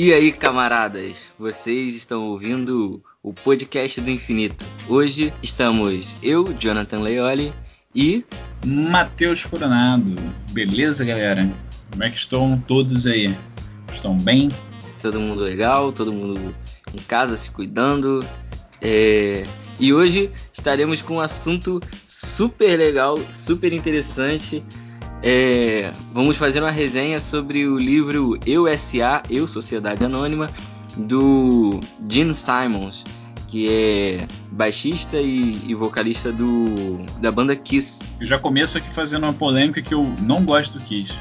E aí, camaradas, vocês estão ouvindo o podcast do infinito. Hoje estamos eu, Jonathan Leioli e Matheus Coronado. Beleza, galera? Como é que estão todos aí? Estão bem? Todo mundo legal, todo mundo em casa se cuidando. É... E hoje estaremos com um assunto super legal, super interessante. É... Vamos fazer uma resenha sobre o livro Eu S.A. Eu Sociedade Anônima do Gene Simons, que é baixista e, e, vocalista do, da banda Kiss. Eu já começo aqui fazendo uma polêmica que eu não gosto do Kiss.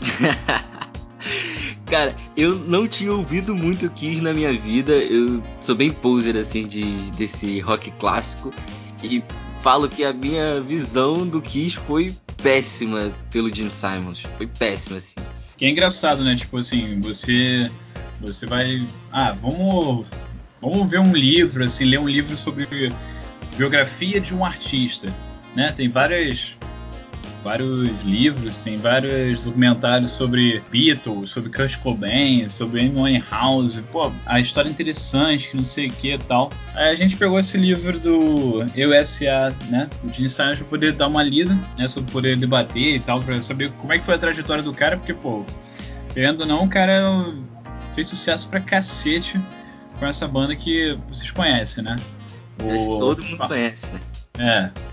Cara, eu não tinha ouvido muito Kiss na minha vida. Eu sou bem poser assim de desse rock clássico e falo que a minha visão do Kiss foi péssima pelo Gene Simons. Foi péssima assim. Que é engraçado, né? Tipo assim, você você vai, ah, vamos vamos ver um livro, assim, ler um livro sobre biografia de um artista, né? Tem várias vários livros, tem vários documentários sobre Beatles, sobre Kurt Cobain, sobre Amy Winehouse, pô, a história é interessante, não sei o que e tal. Aí a gente pegou esse livro do EUSA, né, o Gene Simons, pra poder dar uma lida, né, sobre poder debater e tal, para saber como é que foi a trajetória do cara, porque, pô, querendo ou não, o cara fez sucesso pra cacete com essa banda que vocês conhecem, né? O... Todo mundo conhece, né? É.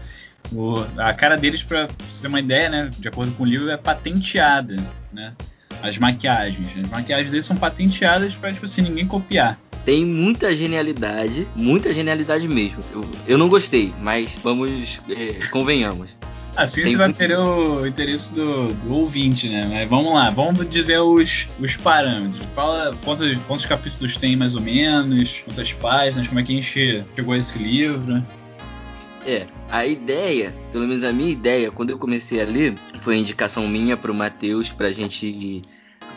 O, a cara deles, para você ter uma ideia, né? De acordo com o livro, é patenteada, né? As maquiagens. As maquiagens deles são patenteadas para tipo assim, ninguém copiar. Tem muita genialidade, muita genialidade mesmo. Eu, eu não gostei, mas vamos, é, convenhamos. Assim Tem você vai ter o interesse do, do, ouvinte, né? Mas vamos lá, vamos dizer os, os parâmetros. Fala quantos, quantos capítulos tem mais ou menos, quantas páginas, como é que a gente chegou a esse livro. É, a ideia, pelo menos a minha ideia, quando eu comecei a ler, foi indicação minha pro Matheus pra gente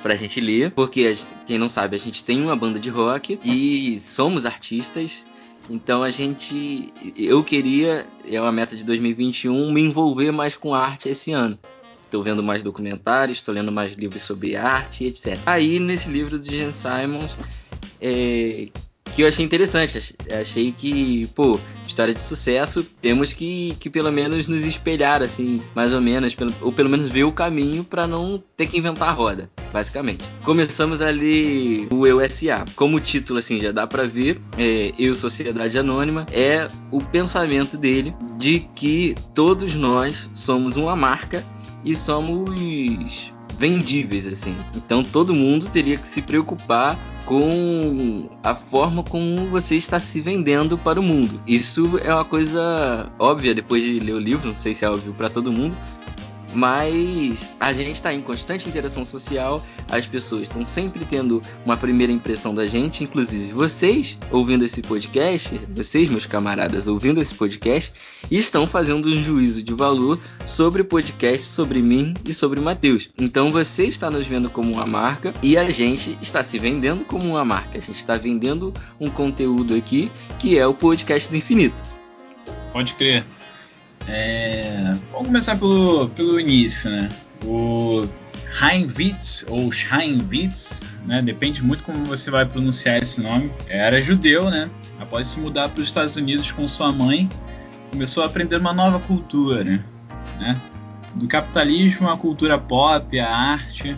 pra gente ler, porque quem não sabe, a gente tem uma banda de rock e somos artistas. Então a gente eu queria, é uma meta de 2021, me envolver mais com arte esse ano. Estou vendo mais documentários, estou lendo mais livros sobre arte, etc. Aí nesse livro do Jen Simons, é, que eu achei interessante. Achei que, pô, história de sucesso, temos que, que pelo menos nos espelhar, assim, mais ou menos, pelo, ou pelo menos ver o caminho para não ter que inventar a roda, basicamente. Começamos ali o Eu SA. Como título, assim, já dá para ver, é, Eu Sociedade Anônima, é o pensamento dele de que todos nós somos uma marca e somos vendíveis, assim. Então todo mundo teria que se preocupar com a forma como você está se vendendo para o mundo. Isso é uma coisa óbvia depois de ler o livro, não sei se é óbvio para todo mundo, mas a gente está em constante interação social, as pessoas estão sempre tendo uma primeira impressão da gente, inclusive vocês ouvindo esse podcast, vocês, meus camaradas, ouvindo esse podcast, estão fazendo um juízo de valor sobre o podcast, sobre mim e sobre o Matheus. Então você está nos vendo como uma marca e a gente está se vendendo como uma marca. A gente está vendendo um conteúdo aqui que é o podcast do infinito. Pode crer. É, vamos começar pelo, pelo início, né? O Heinwitz ou Scheinwitz, né? Depende muito como você vai pronunciar esse nome. Era judeu, né? Após se mudar para os Estados Unidos com sua mãe, começou a aprender uma nova cultura, né? Do capitalismo à cultura pop, à arte,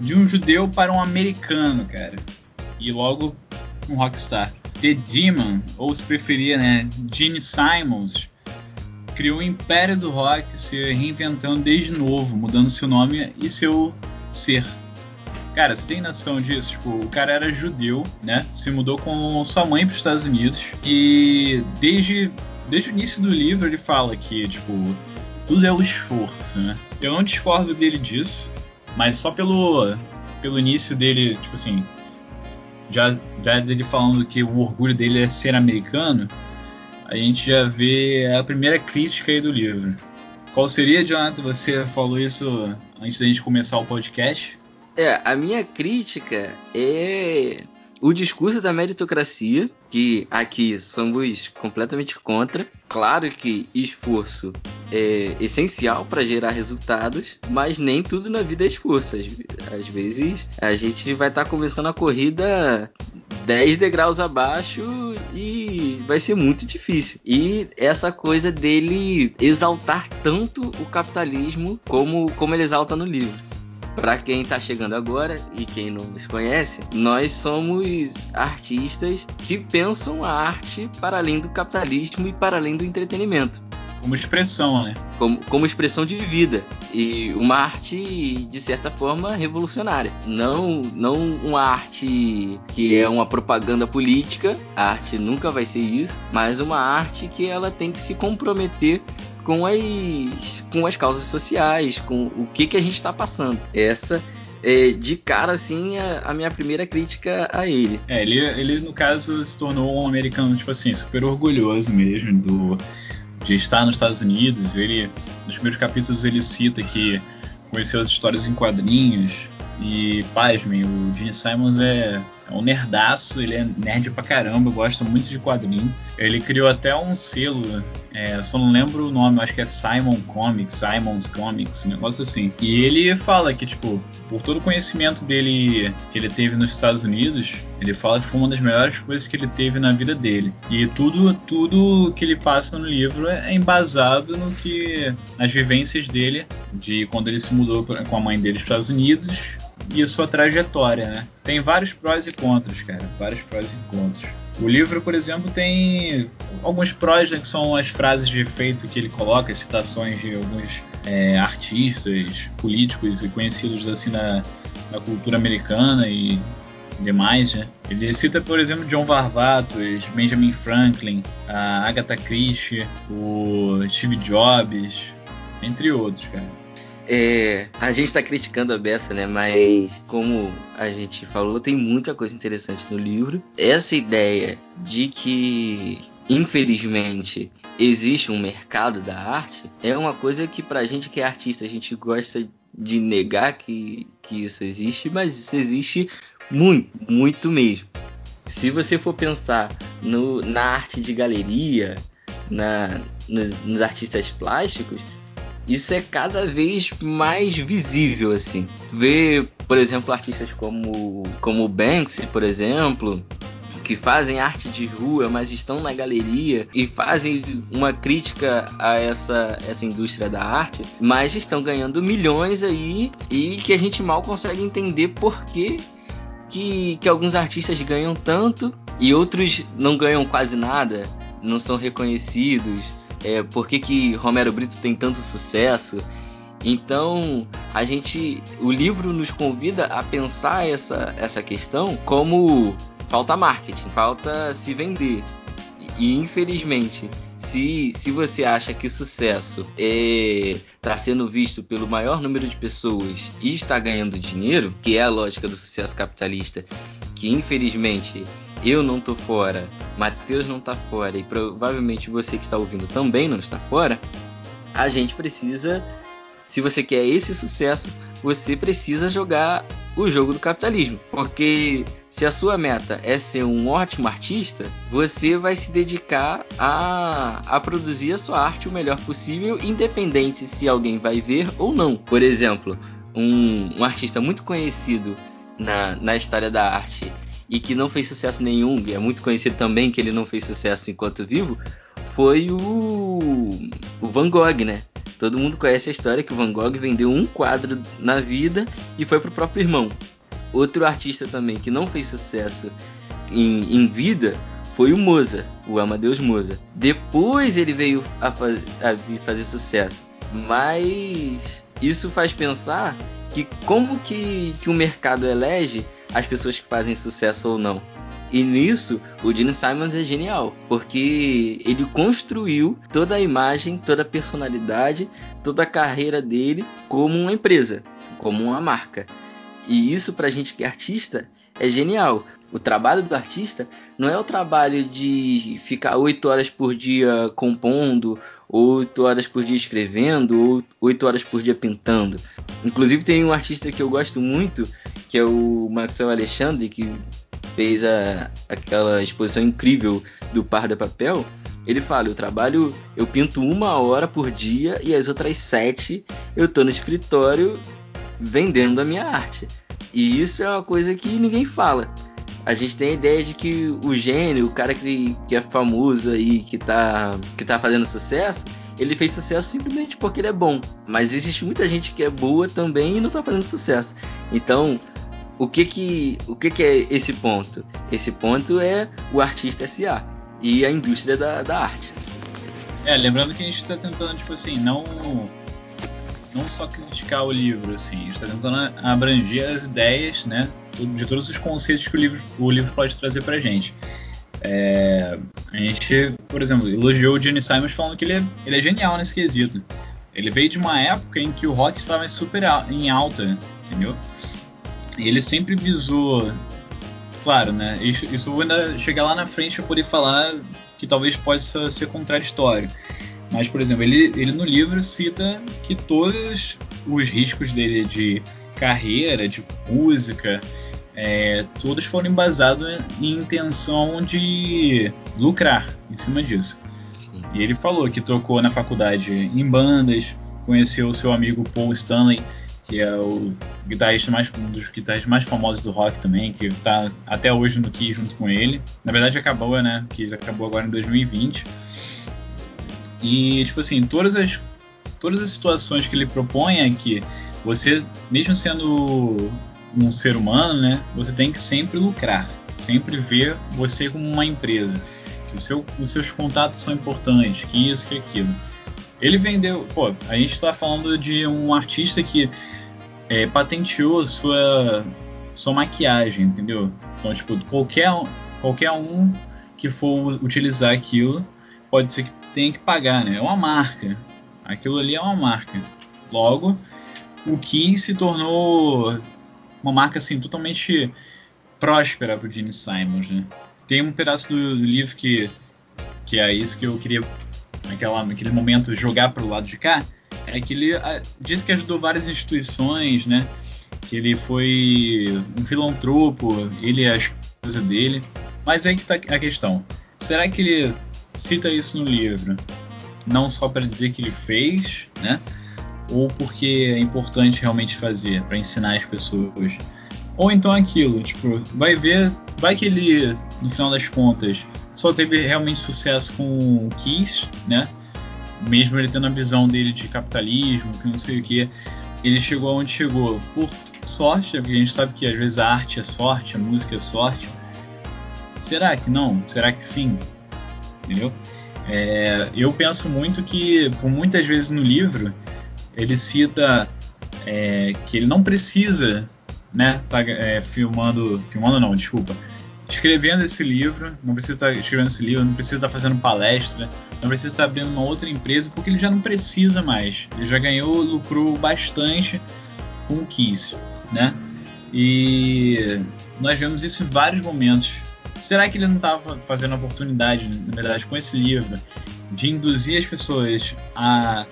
de um judeu para um americano, cara. E logo um rockstar. The Demon, ou se preferir, né, Gene Simons, criou o império do rock, se reinventando desde novo, mudando seu nome e seu ser. Cara, você tem noção disso? Tipo, o cara era judeu, né? Se mudou com sua mãe para os Estados Unidos e desde, desde o início do livro ele fala que, tipo, tudo é o esforço, né? Eu não discordo dele disso, mas só pelo, pelo início dele, tipo assim, já, já dele falando que o orgulho dele é ser americano, a gente já vê a primeira crítica aí do livro. Qual seria, Jonathan? Você falou isso antes da gente começar o podcast. É, a minha crítica é o discurso da meritocracia, que aqui somos completamente contra. Claro que esforço é essencial para gerar resultados, mas nem tudo na vida é esforço. Às, vezes a gente vai estar tá começando a corrida 10 degraus abaixo e vai ser muito difícil. E essa coisa dele exaltar tanto o capitalismo como, como ele exalta no livro. Para quem está chegando agora e quem não nos conhece, nós somos artistas que pensam a arte para além do capitalismo e para além do entretenimento. Como expressão, né? Como, como expressão de vida. E uma arte, de certa forma, revolucionária. Não, não uma arte que é uma propaganda política. A arte nunca vai ser isso. Mas uma arte que ela tem que se comprometer com as, com as causas sociais, com o que, que a gente está passando. Essa é, de cara, assim, a, a, minha primeira crítica a ele. É, ele, ele, no caso, se tornou um americano, tipo assim, super orgulhoso mesmo do, de estar nos Estados Unidos. Ele, nos primeiros capítulos, ele cita que conheceu as histórias em quadrinhos. E, pasmem, o Gene Simons é é um nerdaço, ele é nerd pra caramba, gosta muito de quadrinho. Ele criou até um selo, é, só não lembro o nome, acho que é Simon Comics, Simon's Comics, um negócio assim. E ele fala que, tipo, por todo o conhecimento dele que ele teve nos Estados Unidos, ele fala que foi uma das melhores coisas que ele teve na vida dele. E tudo, tudo que ele passa no livro é embasado no que nas vivências dele, de quando ele se mudou com a mãe dele para os Estados Unidos, e sua trajetória, né? Tem vários prós e contras, cara, vários prós e contras. O livro, por exemplo, tem alguns prós, né, que são as frases de efeito que ele coloca, citações de alguns é, artistas, políticos e conhecidos assim na, na cultura americana e demais, né? Ele cita, por exemplo, John Varvatos, Benjamin Franklin, a Agatha Christie, o Steve Jobs, entre outros, cara. É, a gente está criticando a Bessa, né? Mas como a gente falou, tem muita coisa interessante no livro. Essa ideia de que, infelizmente, existe um mercado da arte é uma coisa que pra gente que é artista a gente gosta de negar que, que isso existe, mas isso existe muito, muito mesmo. Se você for pensar no, na arte de galeria, na, nos, nos artistas plásticos, isso é cada vez mais visível, assim. Ver, por exemplo, artistas como, como o Banksy, por exemplo, que fazem arte de rua, mas estão na galeria e fazem uma crítica a essa, essa indústria da arte, mas estão ganhando milhões aí e que a gente mal consegue entender por que, que, que alguns artistas ganham tanto e outros não ganham quase nada, não são reconhecidos é, por que, que Romero Brito tem tanto sucesso. Então, a gente, o livro nos convida a pensar essa, essa questão como falta marketing, falta se vender. E infelizmente, se, se você acha que sucesso está é, tá sendo visto pelo maior número de pessoas e está ganhando dinheiro, que é a lógica do sucesso capitalista, que infelizmente eu não tô fora, Matheus não tá fora e provavelmente você que está ouvindo também não está fora, a gente precisa, se você quer esse sucesso, você precisa jogar o jogo do capitalismo. Porque se a sua meta é ser um ótimo artista, você vai se dedicar a, a produzir a sua arte o melhor possível, independente se alguém vai ver ou não. Por exemplo, um, um artista muito conhecido na, na história da arte e que não fez sucesso nenhum, e é muito conhecido também que ele não fez sucesso enquanto vivo, foi o, o Van Gogh, né? Todo mundo conhece a história que o Van Gogh vendeu um quadro na vida e foi pro próprio irmão. Outro artista também que não fez sucesso em, em vida foi o Mozart, o Amadeus Mozart. Depois ele veio a, faz, a fazer sucesso, mas isso faz pensar que como que, que o mercado elege as pessoas que fazem sucesso ou não. E nisso, o Gene Simons é genial, porque ele construiu toda a imagem, toda a personalidade, toda a carreira dele como uma empresa, como uma marca. E isso pra gente que é artista é genial. O trabalho do artista não é o trabalho de ficar oito horas por dia compondo, oito horas por dia escrevendo, ou oito horas por dia pintando. Inclusive tem um artista que eu gosto muito, que é o Maxwell Alexandre, que fez a, aquela exposição incrível do Parda Papel, ele fala: eu trabalho, eu pinto uma hora por dia e as outras sete eu tô no escritório vendendo a minha arte. E isso é uma coisa que ninguém fala. A gente tem a ideia de que o gênio, o cara que, que é famoso aí, que tá, que tá fazendo sucesso, ele fez sucesso simplesmente porque ele é bom. Mas existe muita gente que é boa também e não tá fazendo sucesso. Então, o que que, o que que é esse ponto? Esse ponto é o artista SA e a indústria da, da arte. É, lembrando que a gente está tentando, tipo assim, não não só criticar o livro, assim, a gente está tentando abranger as ideias, né, de todos os conceitos que o livro, o livro pode trazer pra gente. É, a gente, por exemplo, elogiou o Gene Simons falando que ele é, ele é genial nesse quesito. Ele veio de uma época em que o rock estava super em alta, entendeu? E ele sempre visou, claro, né? Isso, isso ainda chegar lá na frente para poder falar que talvez possa ser contraditório. Mas, por exemplo, ele, ele no livro cita que todos os riscos dele de carreira, de música, é, todos foram embasados em intenção de lucrar em cima disso. Sim. E ele falou que tocou na faculdade em bandas, conheceu o seu amigo Paul Stanley, que é o guitarrista mais, um dos guitarristas mais famosos do rock também, que está até hoje no Kiss junto com ele. Na verdade acabou, né? Kiss acabou agora em 2020. E, tipo assim, todas as, todas as situações que ele propõe é que você, mesmo sendo um ser humano, né, você tem que sempre lucrar, sempre ver você como uma empresa, que seu, os seus contatos são importantes, que isso, que aquilo. Ele vendeu, pô, a gente está falando de um artista que é, patenteou sua, sua maquiagem, entendeu? Então, tipo, qualquer, qualquer um que for utilizar aquilo pode ser que tenha que pagar, né? É uma marca. Aquilo ali é uma marca. Logo, o que se tornou uma marca assim totalmente próspera para o Gene Simons, né? Tem um pedaço do, do, livro que que é isso que eu queria naquela naquele momento jogar para o lado de cá, é que ele a, diz que ajudou várias instituições, né? Que ele foi um filantropo, ele e a esposa dele. Mas aí que está a questão. Será que ele cita isso no livro não só para dizer que ele fez, né? ou porque é importante realmente fazer para ensinar as pessoas. Ou então aquilo, tipo, vai ver, vai que ele, no final das contas, só teve realmente sucesso com o Kiss, né? Mesmo ele tendo a visão dele de capitalismo, que não sei o que, ele chegou aonde chegou por sorte, porque a gente sabe que às vezes a arte é sorte, a música é sorte. Será que não? Será que sim? Entendeu? É, eu penso muito que, por muitas vezes no livro, ele cita é, que ele não precisa, né, tá é, filmando, filmando não, desculpa, escrevendo esse livro, não precisa estar tá escrevendo esse livro, não precisa estar tá fazendo palestra, não precisa estar tá abrindo uma outra empresa, porque ele já não precisa mais. Ele já ganhou, lucrou bastante com o Kiss, né? E nós vemos isso em vários momentos. Será que ele não estava fazendo a oportunidade, na verdade, com esse livro, de induzir as pessoas a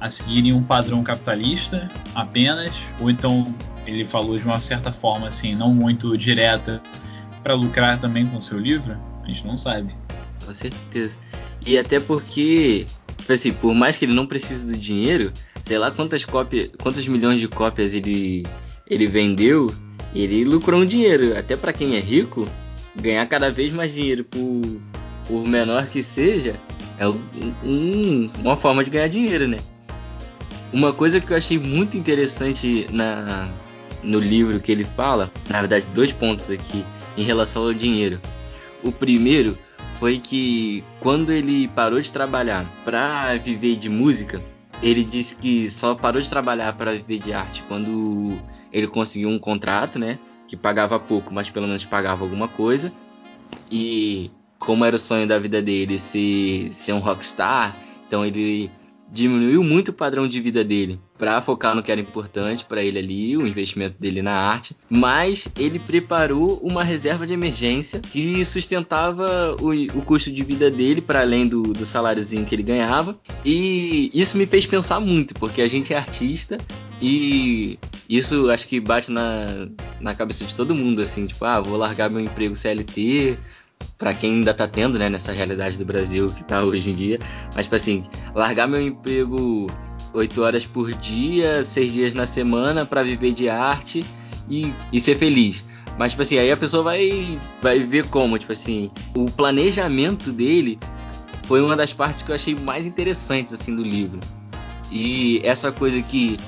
a seguirem um padrão capitalista apenas, ou então ele falou de uma certa forma assim, não muito direta, para lucrar também com seu livro? A gente não sabe. Com certeza. E até porque, assim, por mais que ele não precise do dinheiro, sei lá quantas cópias, quantos milhões de cópias ele, ele vendeu, ele lucrou um dinheiro. Até para quem é rico, ganhar cada vez mais dinheiro por, por menor que seja, é um, uma forma de ganhar dinheiro, né? Uma coisa que eu achei muito interessante na, no livro que ele fala, na verdade, dois pontos aqui em relação ao dinheiro. O primeiro foi que quando ele parou de trabalhar para viver de música, ele disse que só parou de trabalhar para viver de arte quando ele conseguiu um contrato, né, que pagava pouco, mas pelo menos pagava alguma coisa. E como era o sonho da vida dele ser, ser um rockstar, então ele diminuiu muito o padrão de vida dele para focar no que era importante para ele ali, o investimento dele na arte, mas ele preparou uma reserva de emergência que sustentava o, o custo de vida dele para além do, do saláriozinho que ele ganhava. E isso me fez pensar muito, porque a gente é artista e isso acho que bate na na cabeça de todo mundo, assim, tipo, ah, vou largar meu emprego CLT, para quem ainda tá tendo, né, nessa realidade do Brasil que tá hoje em dia, mas, tipo assim, largar meu emprego 8 horas por dia, 6 dias na semana para viver de arte e, e ser feliz. Mas, tipo assim, aí a pessoa vai, vai ver como, tipo assim, o planejamento dele foi uma das partes que eu achei mais interessantes, assim, do livro. E essa coisa que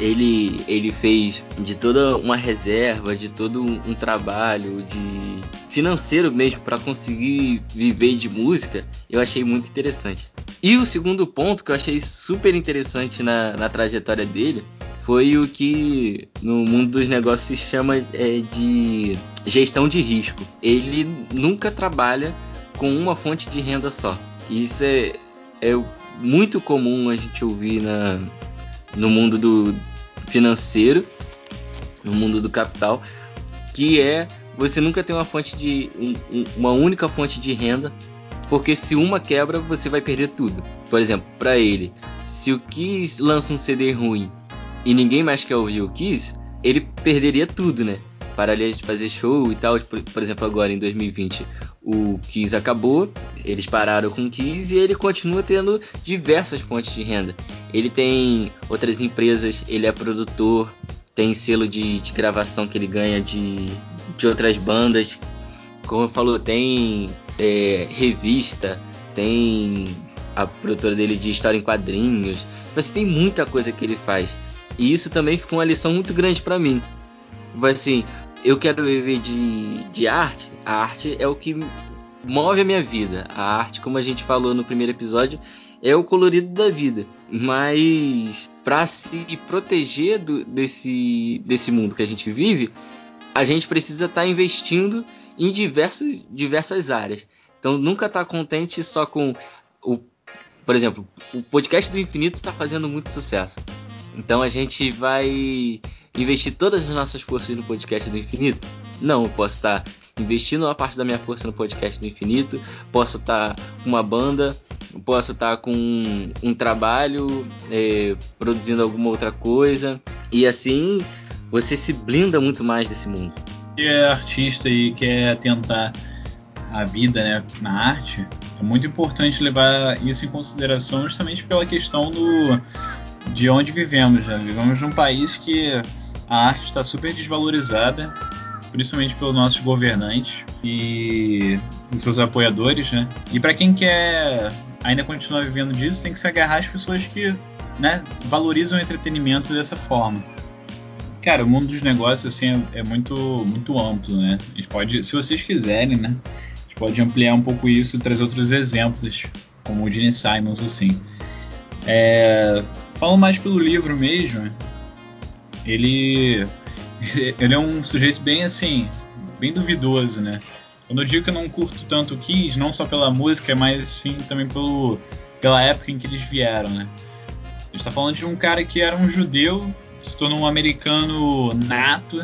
ele, ele fez de toda uma reserva, de todo um, trabalho de financeiro mesmo para conseguir viver de música, eu achei muito interessante. E o segundo ponto que eu achei super interessante na, na trajetória dele foi o que no mundo dos negócios se chama é, de gestão de risco. Ele nunca trabalha com uma fonte de renda só. Isso é, é muito comum a gente ouvir na, no mundo do financeiro, no mundo do capital, que é você nunca ter uma fonte de um, uma única fonte de renda, porque se uma quebra você vai perder tudo. Por exemplo, para ele, se o Kiss lança um CD ruim e ninguém mais quer ouvir o Kiss, ele perderia tudo, né? Para ali de fazer show e tal, por, por exemplo, agora em 2020 o Kiss acabou, eles pararam com o Kiss e ele continua tendo diversas fontes de renda. Ele tem outras empresas, ele é produtor, tem selo de, de gravação que ele ganha de, de outras bandas. Como falou, tem é, revista, tem a produtora dele de história em quadrinhos. Mas tem muita coisa que ele faz. E isso também ficou uma lição muito grande para mim. Assim, eu quero viver de, de arte, a arte é o que move a minha vida. A arte, como a gente falou no primeiro episódio, é o colorido da vida. Mas para se proteger do, desse, desse mundo que a gente vive, a gente precisa estar tá investindo em diversos, diversas áreas. Então nunca estar tá contente só com o. Por exemplo, o podcast do infinito está fazendo muito sucesso. Então a gente vai investir todas as nossas forças no podcast do infinito? Não, eu posso estar investindo uma parte da minha força no podcast do infinito, posso estar com uma banda, posso estar com um, um trabalho, é, produzindo alguma outra coisa, e assim você se blinda muito mais desse mundo. Que é artista e quer tentar a vida né, na arte, é muito importante levar isso em consideração justamente pela questão do de onde vivemos. Né? Vivemos num país que a arte está super desvalorizada, principalmente pelos nossos governantes e os seus apoiadores, né? E para quem quer ainda continuar vivendo disso, tem que se agarrar às pessoas que né, valorizam o entretenimento dessa forma. Cara, o mundo dos negócios assim é, é, muito muito amplo, né? A gente pode, se vocês quiserem, né? A gente pode ampliar um pouco isso e trazer outros exemplos, como o Gene Simons, assim. É, falando mais pelo livro mesmo, ele ele é um sujeito bem assim, bem duvidoso, né? Quando eu digo que eu não curto tanto o Kiss, não só pela música, mas sim também pelo, pela época em que eles vieram, né? A gente tá falando de um cara que era um judeu, se tornou um americano nato,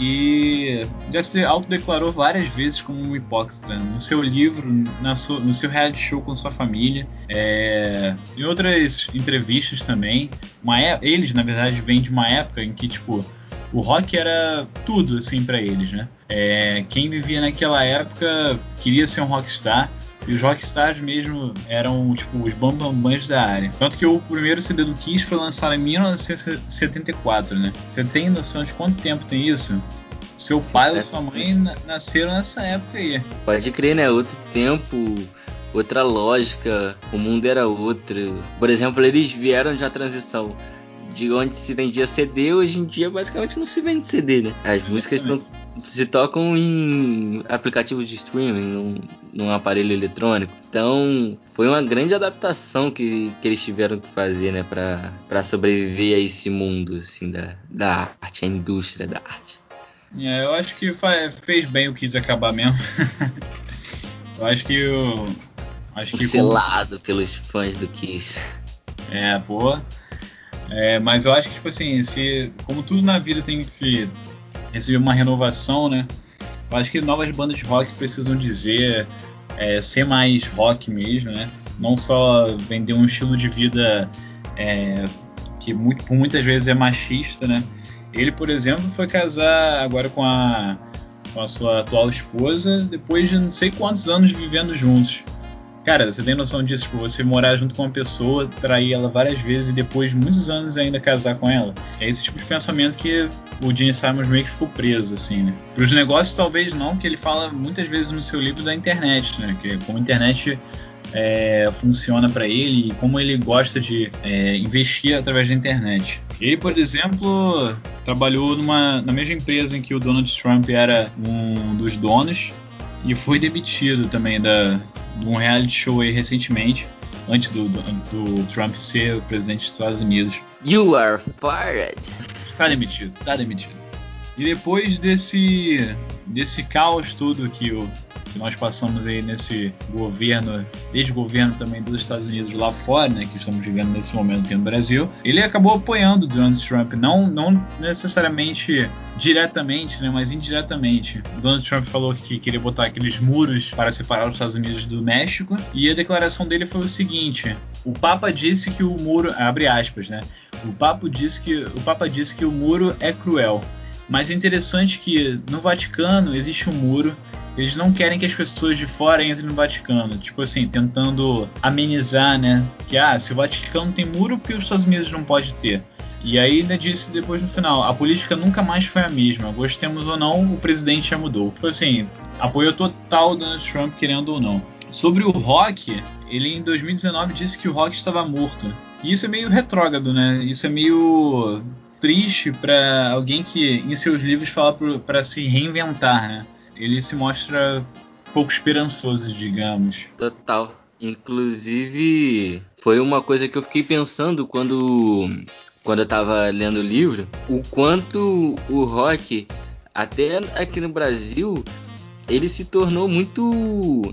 e já se autodeclarou várias vezes como um hipócrita no seu livro, sua, no seu reality show com sua família, é, em outras entrevistas também. Uma, é, eles, na verdade, vêm de uma época em que tipo o rock era tudo assim para eles, né? É, quem vivia naquela época queria ser um rockstar e os rockstars mesmo eram tipo os bambambãs da área. Tanto que o primeiro CD do Kiss foi lançado em 1974, né? Você tem noção de quanto tempo tem isso? Seu pai ou sua mãe nasceram nessa época aí. Pode crer, né? Outro tempo, outra lógica, o mundo era outro. Por exemplo, eles vieram de uma transição de onde se vendia CD, hoje em dia basicamente não se vende CD, né? As Exatamente. músicas não se tocam em aplicativos de streaming, num, num, aparelho eletrônico. Então, foi uma grande adaptação que, que eles tiveram que fazer, né, para sobreviver a esse mundo, assim, da, da arte, a indústria da arte. É, eu acho que fez bem o Kiss acabar mesmo. eu acho que o. Acho que selado como... pelos fãs do Kiss. É, pô. É, mas eu acho que, tipo assim, se, como tudo na vida tem que se receber uma renovação, né? Eu acho que novas bandas de rock precisam dizer é, ser mais rock mesmo, né? Não só vender um estilo de vida é, que muito, muitas vezes é machista, né? Ele, por exemplo, foi casar agora com a, com a sua atual esposa depois de não sei quantos anos vivendo juntos. Cara, você tem noção disso? Tipo, você morar junto com uma pessoa, trair ela várias vezes e depois de muitos anos ainda casar com ela. É esse tipo de pensamento que o Gene Simons meio que ficou preso, assim, né? Para os negócios, talvez não, porque ele fala muitas vezes no seu livro da internet, né? Que como a internet é, funciona para ele e como ele gosta de é, investir através da internet. Ele, por exemplo, trabalhou numa, na mesma empresa em que o Donald Trump era um dos donos e foi demitido também da, de um reality show aí recentemente, antes do, do, do Trump ser o presidente dos Estados Unidos. You are fired. Está demitido, está demitido. E depois desse, desse caos todo que o que nós passamos aí nesse governo, desde o governo também dos Estados Unidos lá fora, né, que estamos vivendo nesse momento aqui no Brasil, ele acabou apoiando Donald Trump, não, não necessariamente diretamente, né, mas indiretamente. Donald Trump falou que queria botar aqueles muros para separar os Estados Unidos do México, e a declaração dele foi o seguinte: o Papa disse que o muro, abre aspas, né? O Papa disse que o Papa disse que o muro é cruel. Mas é interessante que no Vaticano existe um muro eles não querem que as pessoas de fora entrem no Vaticano. Tipo assim, tentando amenizar, né? Que, ah, se o Vaticano tem muro, por que os Estados Unidos não pode ter? E aí ainda disse depois no final, a política nunca mais foi a mesma. Gostemos ou não, o presidente já mudou. Tipo assim, apoio total do Donald Trump, querendo ou não. Sobre o rock, ele em 2019 disse que o rock estava morto. E isso é meio retrógrado, né? Isso é meio triste para alguém que em seus livros fala para se reinventar, né? ele se mostra pouco esperançoso, digamos. Total. Inclusive, foi uma coisa que eu fiquei pensando quando, quando eu tava lendo o livro, o quanto o rock, até aqui no Brasil, ele se tornou muito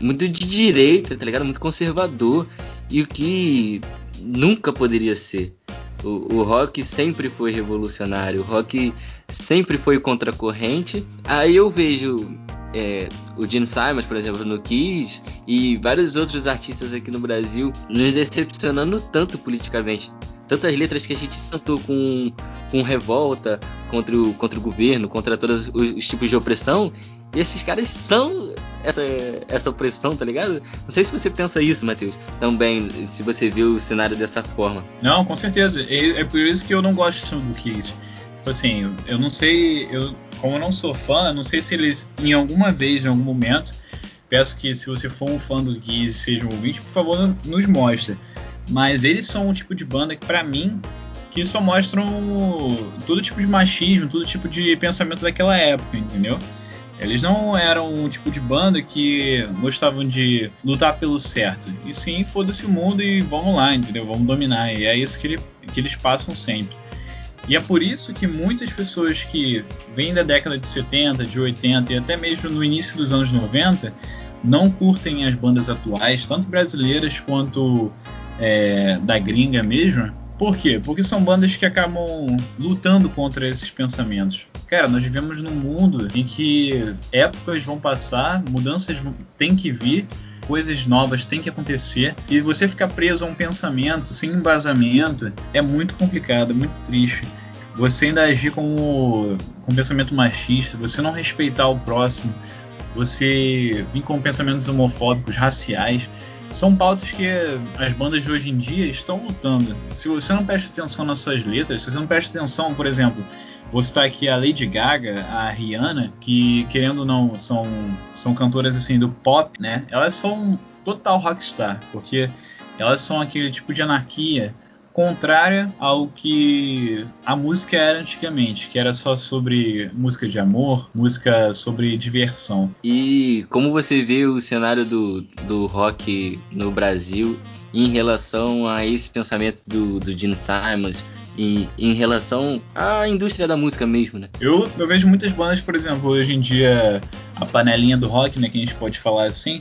muito de direita, tá ligado? Muito conservador. E o que nunca poderia ser. O, o, rock sempre foi revolucionário, o rock sempre foi contracorrente. Aí eu vejo é, o Gene Simons, por exemplo, no Kiss, e vários outros artistas aqui no Brasil nos decepcionando tanto politicamente. Tantas letras que a gente sentou com, com revolta contra o, contra o governo, contra todos os, os tipos de opressão, e esses caras são essa, essa opressão, tá ligado? Não sei se você pensa isso, Matheus, também, se você viu o cenário dessa forma. Não, com certeza. É, é por isso que eu não gosto do Kiss. Tipo assim, eu não sei, eu, como eu não sou fã, não sei se eles, em alguma vez, em algum momento, peço que se você for um fã do Kiss, seja um ouvinte, por favor, nos mostre. Mas eles são um tipo de banda que, para mim, que só mostram todo tipo de machismo, todo tipo de pensamento daquela época, entendeu? Eles não eram um tipo de banda que gostavam de lutar pelo certo. E sim, foda-se o mundo e vamos lá, entendeu? Vamos dominar. E é isso que, ele, que eles passam sempre. E é por isso que muitas pessoas que vêm da década de 70, de 80 e até mesmo no início dos anos 90 não curtem as bandas atuais, tanto brasileiras quanto é, da gringa mesmo. Por quê? Porque são bandas que acabam lutando contra esses pensamentos. Cara, nós vivemos num mundo em que épocas vão passar, mudanças têm que vir, coisas novas têm que acontecer e você ficar preso a um pensamento sem embasamento é muito complicado, é muito triste. Você ainda agir com, com pensamento machista, você não respeitar o próximo, você vir com pensamentos homofóbicos, raciais, são pautas que as bandas de hoje em dia estão lutando. Se você não presta atenção nas suas letras, se você não presta atenção, por exemplo, Vou citar aqui a Lady Gaga, a Rihanna, que querendo ou não são, são cantoras assim do pop, né? Elas são total rockstar, porque elas são aquele tipo de anarquia contrária ao que a música era antigamente, que era só sobre música de amor, música sobre diversão. E como você vê o cenário do, do rock no Brasil em relação a esse pensamento do, do Gene Simons, em, em relação à indústria da música mesmo, né? Eu, eu vejo muitas bandas, por exemplo, hoje em dia, a panelinha do rock, né, que a gente pode falar assim,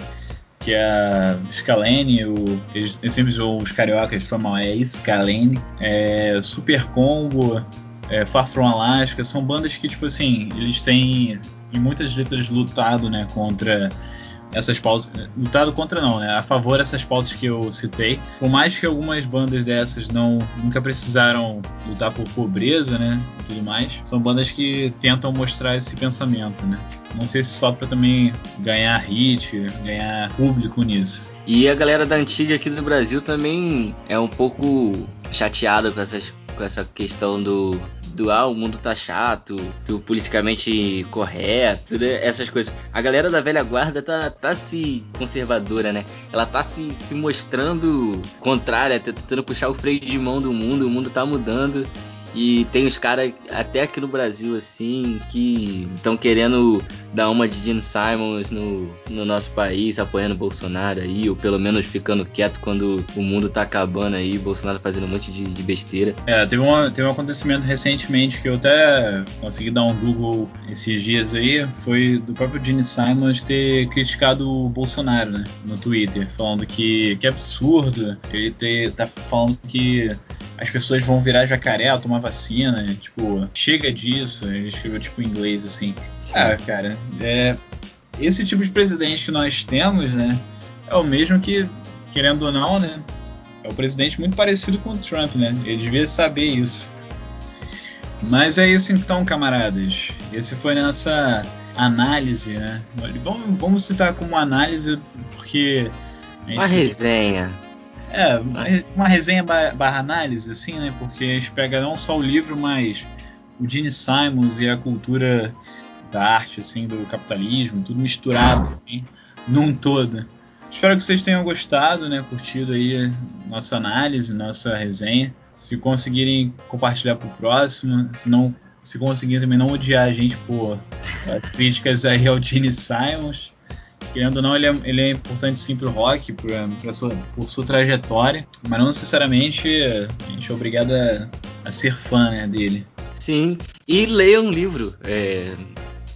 que é a Scalene, o, eles, sempre usam os cariocas chamam é Scalene, é, Super Combo, é, Far From Alaska, são bandas que, tipo assim, eles têm em muitas letras lutado, né, contra essas pautas. Lutado contra não, né? A favor dessas pautas que eu citei. Por mais que algumas bandas dessas não nunca precisaram lutar por pobreza, né? E tudo mais, são bandas que tentam mostrar esse pensamento, né? Não sei se só para também ganhar hit, ganhar público nisso. E a galera da antiga aqui do Brasil também é um pouco chateada com essas com essa questão do, do ah, o mundo tá chato, do politicamente correto, né? essas coisas. A galera da velha guarda tá, tá se conservadora, né? Ela tá se, se mostrando contrária, tentando puxar o freio de mão do mundo, o mundo tá mudando. E tem os caras até aqui no Brasil, assim, que estão querendo dar uma de Gene Simons no, no nosso país, apoiando o Bolsonaro aí, ou pelo menos ficando quieto quando o mundo tá acabando aí, Bolsonaro fazendo um monte de, de besteira. É, teve, uma, teve um acontecimento recentemente que eu até consegui dar um Google esses dias aí, foi do próprio Gene Simons ter criticado o Bolsonaro, né, no Twitter, falando que, que absurdo ele ter, tá falando que as pessoas vão virar jacaré, tomar vacina, tipo, chega disso. Ele escreveu tipo em inglês assim. Ah, cara, é, esse tipo de presidente que nós temos, né, é o mesmo que, querendo ou não, né, é o presidente muito parecido com o Trump, né? Ele devia saber isso. Mas é isso então, camaradas. Esse foi nossa análise, né? Vamos, vamos citar como análise porque. Gente... Uma resenha. É, uma resenha barra análise, assim, né? Porque a gente pega não só o livro, mas o Gene Simons e a cultura da arte, assim, do capitalismo, tudo misturado, assim, num todo. Espero que vocês tenham gostado, né? Curtido aí nossa análise, nossa resenha. Se conseguirem compartilhar pro próximo, se não se conseguirem também não odiar a gente por críticas aí ao Gene Simons querendo ou não, ele é, ele é importante sim pro rock, por, sua, por sua trajetória, mas não necessariamente a gente é obrigado a, a ser fã né, dele. Sim, e leia um livro. É,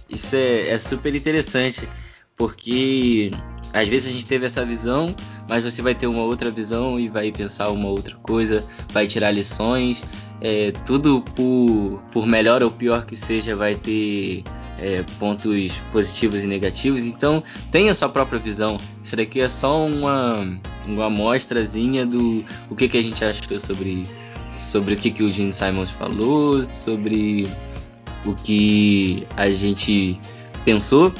isso é, é super interessante, porque às vezes a gente teve essa visão, mas você vai ter uma outra visão e vai pensar uma outra coisa, vai tirar lições. É, tudo por, por melhor ou pior que seja, vai ter é, pontos positivos e negativos, então tenha sua própria visão. Isso daqui é só uma, uma do o que, que a gente achou sobre, sobre o que, que o Gene Simons falou, sobre o que a gente pensou,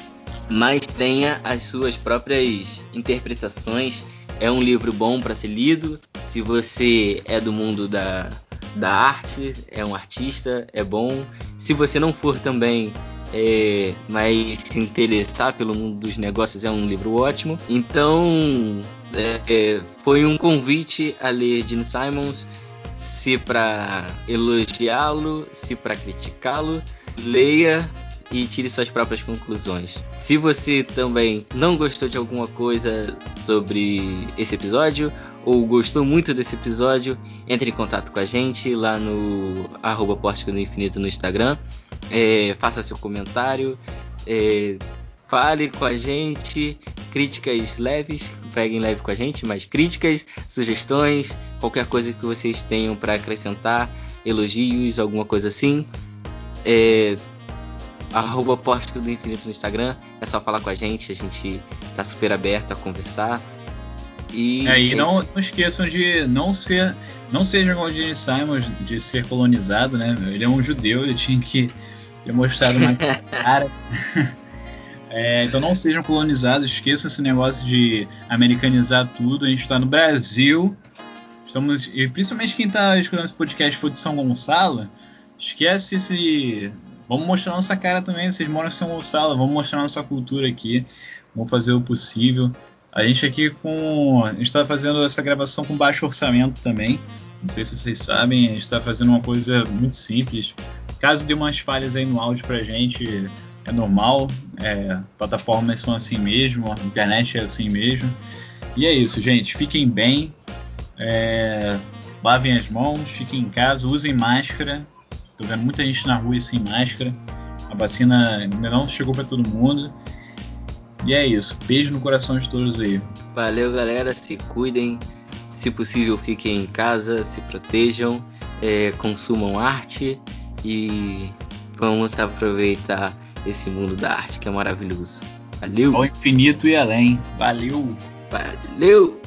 mas tenha as suas próprias interpretações. É um livro bom para ser lido. Se você é do mundo da, da arte, é um artista, é bom. Se você não for também, é, mas se interessar pelo mundo dos negócios é um livro ótimo. Então, é, é, foi um convite a ler Gene Simons, se para elogiá-lo, se para criticá-lo, leia e tire suas próprias conclusões. Se você também não gostou de alguma coisa sobre esse episódio ou gostou muito desse episódio, entre em contato com a gente lá no arroba do Infinito no Instagram. É, faça seu comentário, é, fale com a gente, críticas leves, peguem leve com a gente, mas críticas, sugestões, qualquer coisa que vocês tenham para acrescentar, elogios, alguma coisa assim. É, arroba Pórtico do Infinito no Instagram. É só falar com a gente, a gente tá super aberto a conversar. E, é, e não, não, esqueçam de não ser. Não sejam igual o Gene Simons de ser colonizado, né? Ele é um judeu, ele tinha que ter mostrado uma cara. É, então não sejam colonizados, esqueçam esse negócio de americanizar tudo. A gente está no Brasil, estamos, e principalmente quem está escutando esse podcast for de São Gonçalo, esquece esse Vamos mostrar nossa cara também. Vocês moram em São Gonçalo, vamos mostrar nossa cultura aqui. Vamos fazer o possível. A gente aqui com. A gente está fazendo essa gravação com baixo orçamento também. Não sei se vocês sabem, a gente está fazendo uma coisa muito simples. Caso dê umas falhas aí no áudio pra gente, é normal. É, plataformas são assim mesmo, a internet é assim mesmo. E é isso, gente. Fiquem bem. É, lavem as mãos, fiquem em casa, usem máscara. Tô vendo muita gente na rua sem máscara. A vacina ainda não chegou para todo mundo. E é isso. Beijo no coração de todos aí. Valeu, galera. Se cuidem. Se possível, fiquem em casa, se protejam, é, consumam arte e vamos aproveitar esse mundo da arte que é maravilhoso. Valeu. Ao infinito e além. Valeu. Valeu.